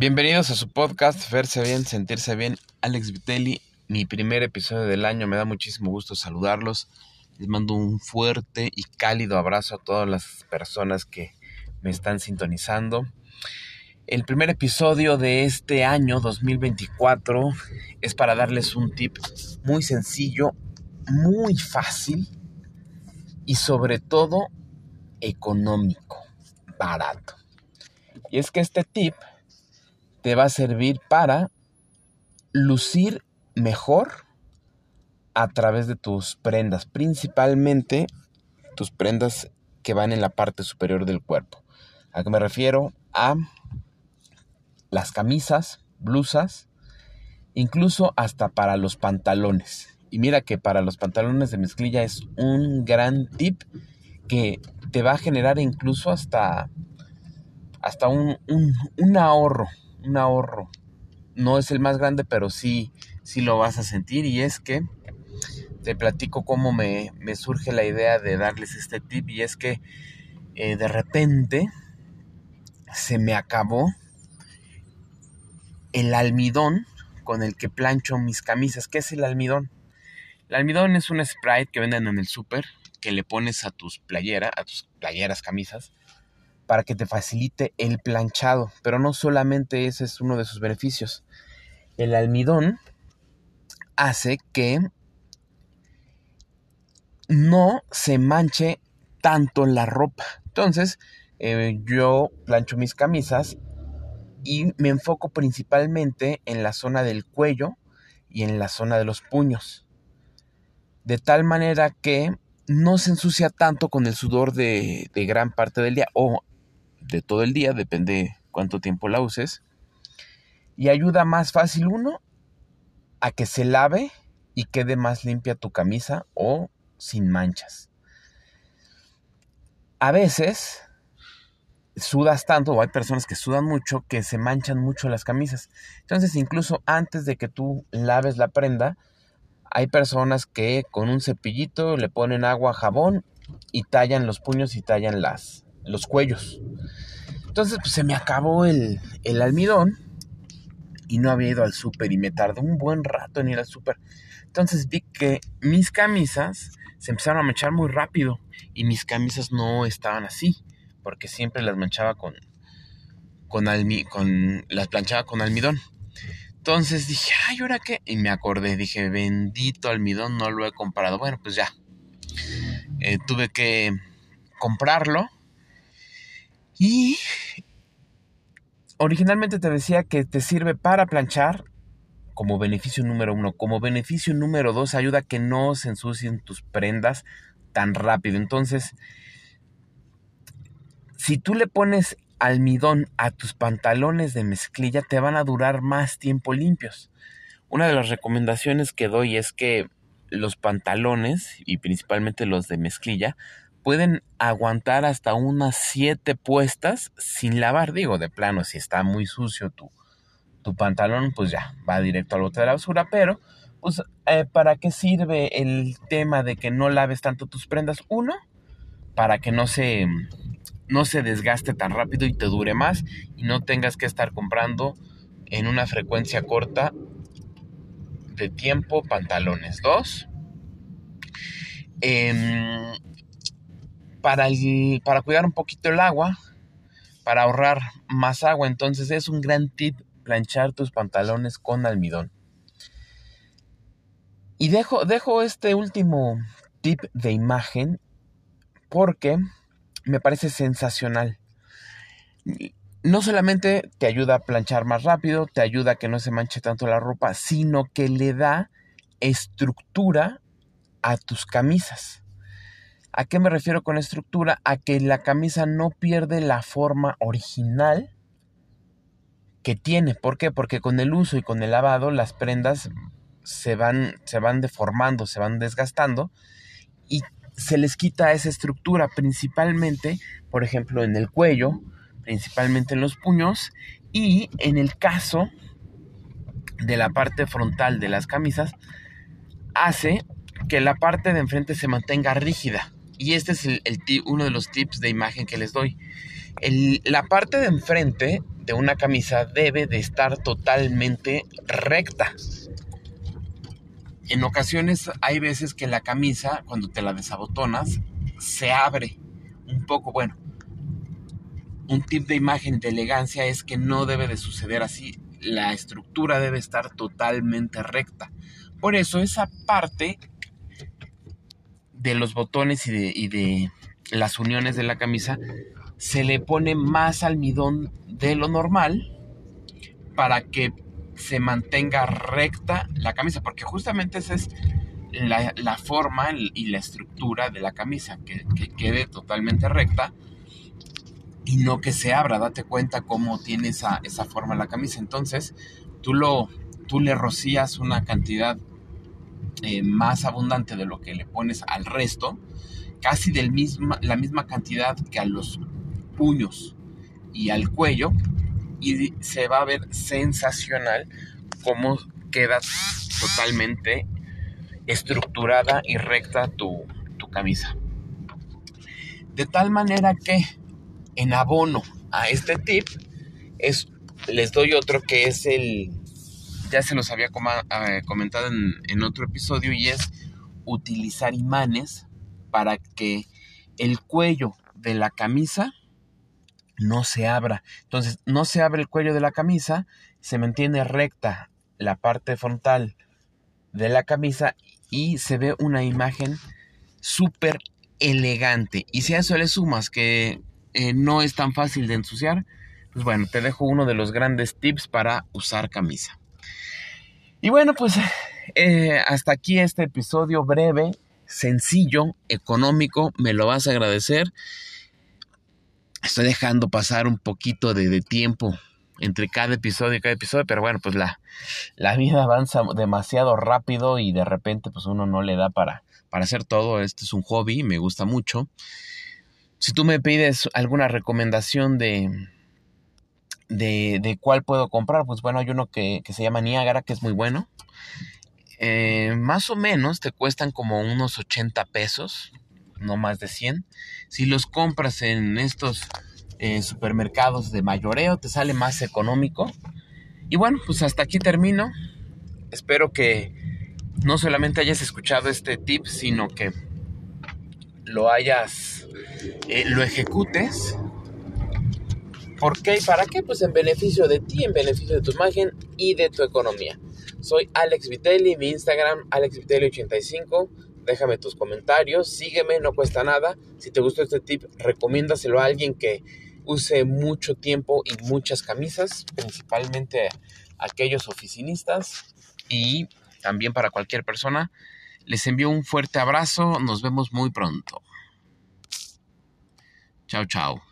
Bienvenidos a su podcast Verse Bien, Sentirse Bien. Alex Vitelli, mi primer episodio del año. Me da muchísimo gusto saludarlos. Les mando un fuerte y cálido abrazo a todas las personas que me están sintonizando. El primer episodio de este año 2024 es para darles un tip muy sencillo, muy fácil y sobre todo económico, barato. Y es que este tip te va a servir para lucir mejor a través de tus prendas, principalmente tus prendas que van en la parte superior del cuerpo. ¿A qué me refiero? A las camisas, blusas, incluso hasta para los pantalones. Y mira que para los pantalones de mezclilla es un gran tip que te va a generar incluso hasta, hasta un, un ahorro, un ahorro. No es el más grande, pero sí, sí lo vas a sentir. Y es que te platico cómo me, surge la idea de darles este tip. Y es que eh, de repente se me acabó el almidón con el que plancho mis camisas. ¿Qué es el almidón? El almidón es un spray que venden en el súper que le pones a tus playeras, a tus playeras, camisas, para que te facilite el planchado. Pero no solamente ese es uno de sus beneficios. El almidón hace que no se manche tanto la ropa. Entonces, eh, yo plancho mis camisas y me enfoco principalmente en la zona del cuello y en la zona de los puños. De tal manera que no se ensucia tanto con el sudor de, de gran parte del día de todo el día, depende cuánto tiempo la uses. Y ayuda más fácil uno a que se lave y quede más limpia tu camisa o sin manchas. A veces sudas tanto, o hay personas que sudan mucho, que se manchan mucho las camisas. Entonces, incluso antes de que tú laves la prenda, hay personas que con un cepillito le ponen agua, jabón y tallan los puños y tallan las, los cuellos. Entonces, pues se me acabó el, el almidón y no había ido al súper y me tardó un buen rato en ir al súper. Entonces vi que mis camisas se empezaron a manchar muy rápido y mis camisas no estaban así, porque siempre las manchaba con con, con las planchaba con almidón. Entonces dije, ay, ¿ahora qué? Y me acordé, dije, bendito almidón, no lo he comprado. Bueno, pues ya. Eh, tuve que comprarlo y originalmente te decía que te sirve para planchar como beneficio número uno. Como beneficio número dos, ayuda a que no se ensucien tus prendas tan rápido. Entonces, si tú le pones almidón a tus pantalones de mezclilla, te van a durar más tiempo limpios. Una de las recomendaciones que doy es que los pantalones, y principalmente los de mezclilla, pueden aguantar hasta unas 7 puestas sin lavar. Digo, de plano, si está muy sucio tu, tu pantalón, pues ya, va directo al bote de la basura. Pero, pues, eh, ¿para qué sirve el tema de que no laves tanto tus prendas? Uno, para que no se, no se desgaste tan rápido y te dure más y no tengas que estar comprando en una frecuencia corta de tiempo pantalones. Dos, eh, para, para cuidar un poquito el agua, para ahorrar más agua. Entonces es un gran tip planchar tus pantalones con almidón. Y dejo, dejo este último tip de imagen porque me parece sensacional. No solamente te ayuda a planchar más rápido, te ayuda a que no se manche tanto la ropa, sino que le da estructura a tus camisas. ¿A qué me refiero con estructura? A que la camisa no pierde la forma original que tiene. ¿Por qué? Porque con el uso y con el lavado las prendas se van, se van deformando, se van desgastando y se les quita esa estructura, principalmente, por ejemplo, en el cuello, principalmente en los puños y en el caso de la parte frontal de las camisas, hace que la parte de enfrente se mantenga rígida Y este es el, uno de los tips de imagen que les doy. la parte de enfrente de una camisa debe de estar totalmente recta. En ocasiones hay veces que la camisa, cuando te la desabotonas, se abre un poco. Bueno, un tip de imagen de elegancia es que no debe de suceder así. La estructura debe estar totalmente recta. Por eso esa parte de los botones y de, las uniones de la camisa se le pone más almidón de lo normal para que se mantenga recta la camisa, porque justamente esa es la, forma y la estructura de la camisa, que, quede totalmente recta y no que se abra. Date cuenta cómo tiene esa, esa forma la camisa. Entonces, tú, lo, tú le rocías una cantidad eh, más abundante de lo que le pones al resto, casi del misma, la misma cantidad que a los puños y al cuello, y se va a ver sensacional cómo queda totalmente estructurada y recta tu, camisa. De tal manera que en abono a este tip es, les doy otro que es el, ya se los había eh, comentado en, otro episodio y es utilizar imanes para que el cuello de la camisa no se abra. Entonces, no se abre el cuello de la camisa, se mantiene recta la parte frontal de la camisa y se ve una imagen súper elegante. Y si a eso le sumas que eh, no es tan fácil de ensuciar, pues bueno, te dejo uno de los grandes tips para usar camisa. Y bueno, pues eh, hasta aquí este episodio breve, sencillo, económico, me lo vas a agradecer estoy dejando pasar un poquito de, tiempo entre cada episodio y cada episodio, pero bueno, pues la, la vida avanza demasiado rápido y de repente pues uno no le da para, para hacer todo. Este es un hobby, me gusta mucho. Si tú me pides alguna recomendación de, de, de cuál puedo comprar, pues bueno, hay uno que, se llama Niagara, que es muy bueno. Eh, más o menos te cuestan como unos 80 pesos no más de 100. Si los compras en estos eh, supermercados de mayoreo, te sale más económico. Y bueno, pues hasta aquí termino. Espero que no solamente hayas escuchado este tip, sino que lo hayas, eh, lo ejecutes. ¿Por qué y para qué? Pues en beneficio de ti, en beneficio de tu imagen y de tu economía. Soy Alex Vitelli, mi Instagram, AlexVitelli85 déjame tus comentarios, sígueme, no cuesta nada. Si te gustó este tip, recomiéndaselo a alguien que use mucho tiempo y muchas camisas, principalmente aquellos oficinistas y también para cualquier persona. Les envío un fuerte abrazo, nos vemos muy pronto. Chao, chao.